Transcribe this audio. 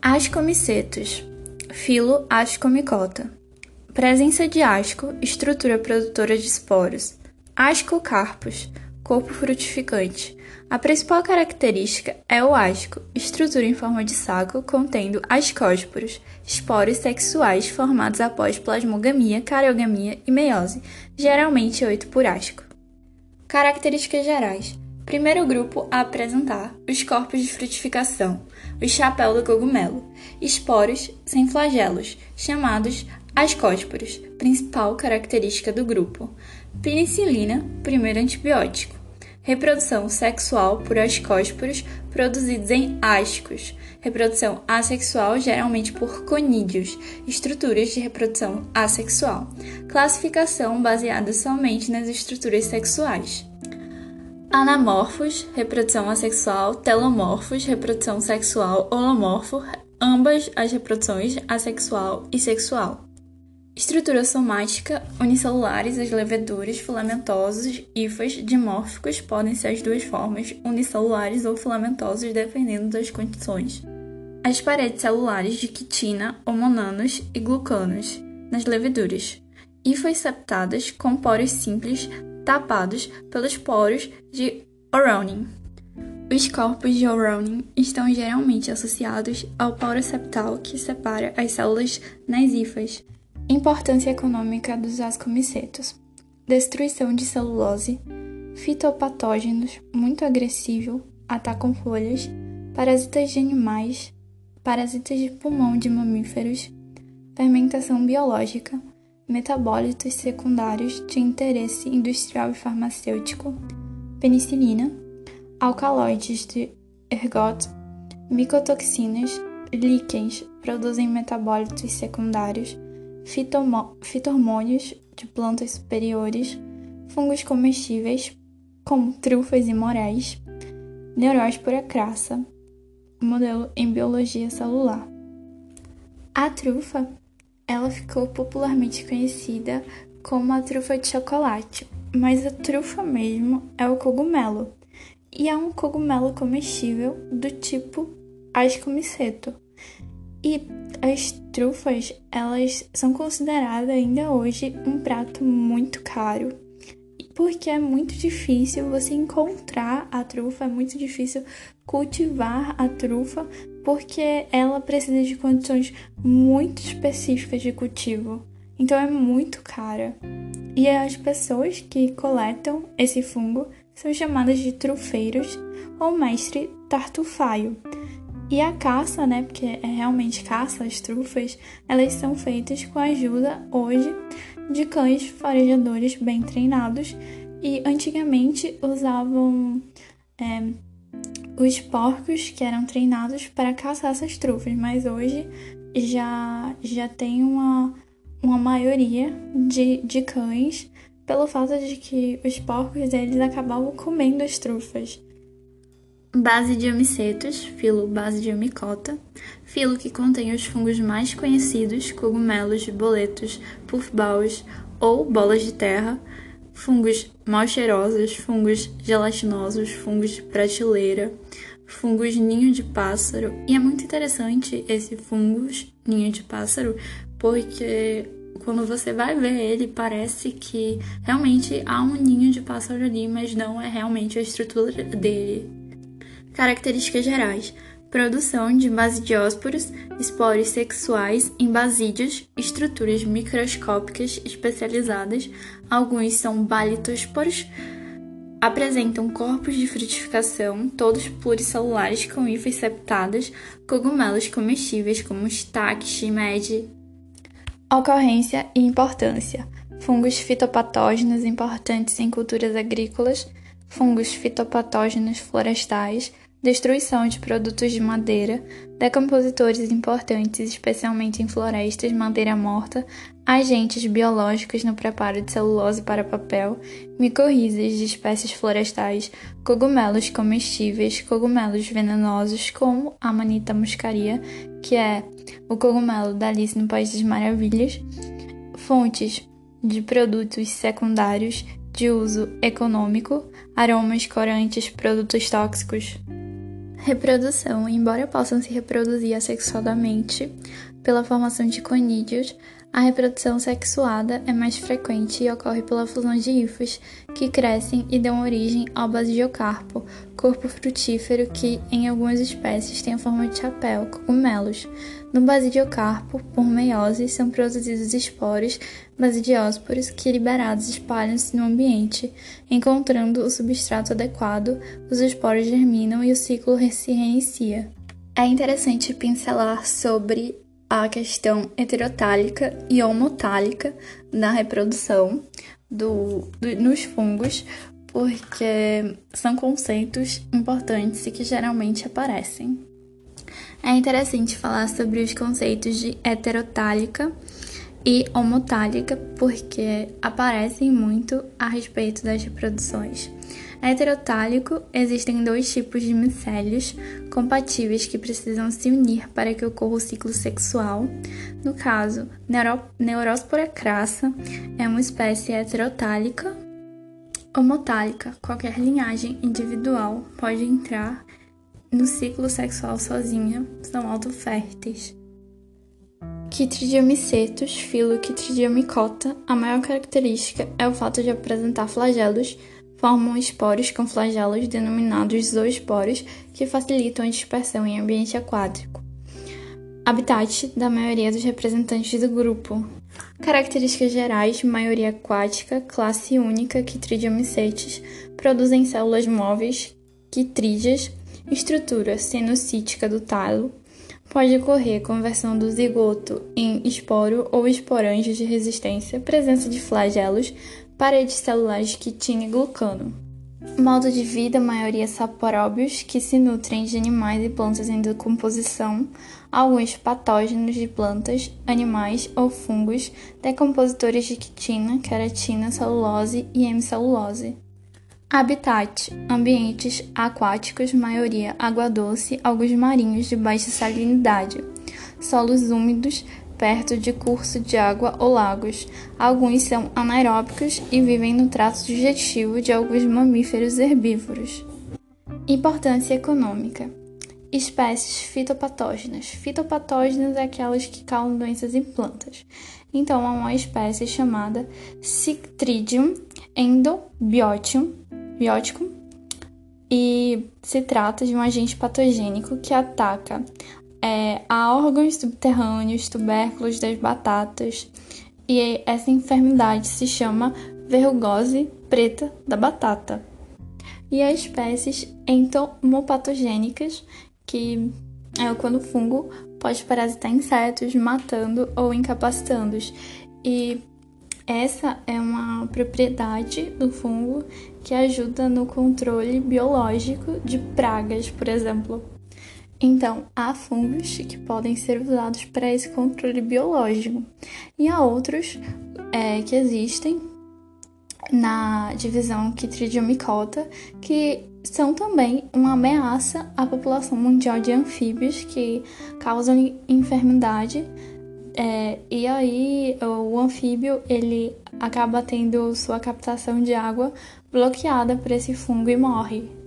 Ascomicetos, filo Ascomicota. Presença de asco, estrutura produtora de esporos. Ascocarpos, corpo frutificante. A principal característica é o asco, estrutura em forma de saco contendo ascósporos, esporos sexuais formados após plasmogamia, cariogamia e meiose, geralmente oito por asco. Características gerais. Primeiro grupo a apresentar os corpos de frutificação, o chapéu do cogumelo, esporos sem flagelos, chamados ascósporos, principal característica do grupo. Penicilina, primeiro antibiótico. Reprodução sexual por ascósporos produzidos em ascos. Reprodução assexual, geralmente por conídeos, estruturas de reprodução assexual. Classificação baseada somente nas estruturas sexuais. Anamorfos, reprodução assexual, telomorfos, reprodução sexual, holomorfo, ambas as reproduções assexual e sexual. Estrutura somática, unicelulares, as leveduras, filamentosos, hifas, dimórficos, podem ser as duas formas, unicelulares ou filamentosos, dependendo das condições. As paredes celulares de quitina, homonanos e glucanos, nas leveduras. Hifas septadas com poros simples, tapados pelos poros de O'Ronin. Os corpos de O'Ronin estão geralmente associados ao poro septal que separa as células nas hifas. Importância econômica dos ascomicetos: destruição de celulose, fitopatógenos muito agressivo, atacam folhas, parasitas de animais, parasitas de pulmão de mamíferos, fermentação biológica, metabólitos secundários de interesse industrial e farmacêutico, penicilina, alcaloides de ergot, micotoxinas, líquens produzem metabólitos secundários fitohormônios de plantas superiores, fungos comestíveis, como trufas e moréis, neuróspora crassa, modelo em biologia celular. A trufa, ela ficou popularmente conhecida como a trufa de chocolate, mas a trufa mesmo é o cogumelo, e é um cogumelo comestível do tipo ascomiceto. E as trufas, elas são consideradas ainda hoje um prato muito caro, porque é muito difícil você encontrar a trufa, é muito difícil cultivar a trufa, porque ela precisa de condições muito específicas de cultivo. Então é muito cara. E as pessoas que coletam esse fungo são chamadas de trufeiros ou mestre tartufaio. E a caça, né, porque é realmente caça, as trufas, elas são feitas com a ajuda hoje de cães farejadores bem treinados e antigamente usavam é, os porcos que eram treinados para caçar essas trufas, mas hoje já, já tem uma, uma maioria de, de cães pelo fato de que os porcos eles acabavam comendo as trufas. Base de amicetos, filo base de amicota, filo que contém os fungos mais conhecidos, cogumelos, boletos, puffballs ou bolas de terra, fungos mal cheirosos, fungos gelatinosos, fungos de prateleira, fungos ninho de pássaro. E é muito interessante esse fungos ninho de pássaro, porque quando você vai ver ele, parece que realmente há um ninho de pássaro ali, mas não é realmente a estrutura dele. Características gerais: produção de basidiósporos, esporos sexuais em basídeos, estruturas microscópicas especializadas, alguns são balitosporos, apresentam corpos de frutificação, todos pluricelulares com hifas septadas, cogumelos comestíveis como estaque, chimede. Ocorrência e importância: fungos fitopatógenos importantes em culturas agrícolas, fungos fitopatógenos florestais, destruição de produtos de madeira, decompositores importantes, especialmente em florestas, madeira morta, agentes biológicos no preparo de celulose para papel, micorrizas de espécies florestais, cogumelos comestíveis, cogumelos venenosos como a Manita muscaria, que é o cogumelo da Alice no País das Maravilhas, fontes de produtos secundários de uso econômico, aromas, corantes, produtos tóxicos. Reprodução. Embora possam se reproduzir assexuadamente pela formação de conídeos, a reprodução sexuada é mais frequente e ocorre pela fusão de hifos, que crescem e dão origem ao basidiocarpo, corpo frutífero que, em algumas espécies, tem a forma de chapéu, cogumelos. No basidiocarpo, por meiose, são produzidos esporos basidiósporos que, liberados, espalham-se no ambiente. Encontrando o substrato adequado, os esporos germinam e o ciclo se reinicia. É interessante pincelar sobre a questão heterotálica e homotálica na reprodução do, do, nos fungos, porque são conceitos importantes e que geralmente aparecem. É interessante falar sobre os conceitos de heterotálica e homotálica, porque aparecem muito a respeito das reproduções. Heterotálico existem dois tipos de micélios compatíveis que precisam se unir para que ocorra o ciclo sexual. No caso, Neuro Neuróspora crassa é uma espécie heterotálica. Homotálica, qualquer linhagem individual pode entrar no ciclo sexual sozinha, são autoférteis. Chytridiomycetus, filo Chytridiomycota, a maior característica é o fato de apresentar flagelos formam esporos com flagelos denominados zoosporos que facilitam a dispersão em ambiente aquático. Habitat da maioria dos representantes do grupo. Características gerais: maioria aquática, classe única, Chytridiomycetes, produzem células móveis, quitrídeas, estrutura sinocítica do talo, pode ocorrer conversão do zigoto em esporo ou esporanjo de resistência, presença de flagelos, paredes celulares de quitina e glucano. Modo de vida, maioria saporóbios, que se nutrem de animais e plantas em decomposição, alguns patógenos de plantas, animais ou fungos, decompositores de quitina, queratina, celulose e hemicelulose. Habitat: ambientes aquáticos, maioria água doce, alguns marinhos de baixa salinidade, solos úmidos, perto de curso de água ou lagos. Alguns são anaeróbicos e vivem no trato digestivo de alguns mamíferos herbívoros. Importância econômica. Espécies fitopatógenas. Fitopatógenas é aquelas que causam doenças em plantas. Então, há uma espécie chamada Citridium endobiotium, biótico, e se trata de um agente patogênico que ataca é, a órgãos subterrâneos, tubérculos das batatas, e essa enfermidade se chama verrugose preta da batata. E as espécies entomopatogênicas, que é quando o fungo pode parasitar insetos, matando ou incapacitando-os. E essa é uma propriedade do fungo que ajuda no controle biológico de pragas, por exemplo. Então, há fungos que podem ser usados para esse controle biológico, e há outros é, que existem na divisão Chytridiomycota que são também uma ameaça à população mundial de anfíbios que causam enfermidade é, e aí o anfíbio ele acaba tendo sua captação de água bloqueada por esse fungo e morre.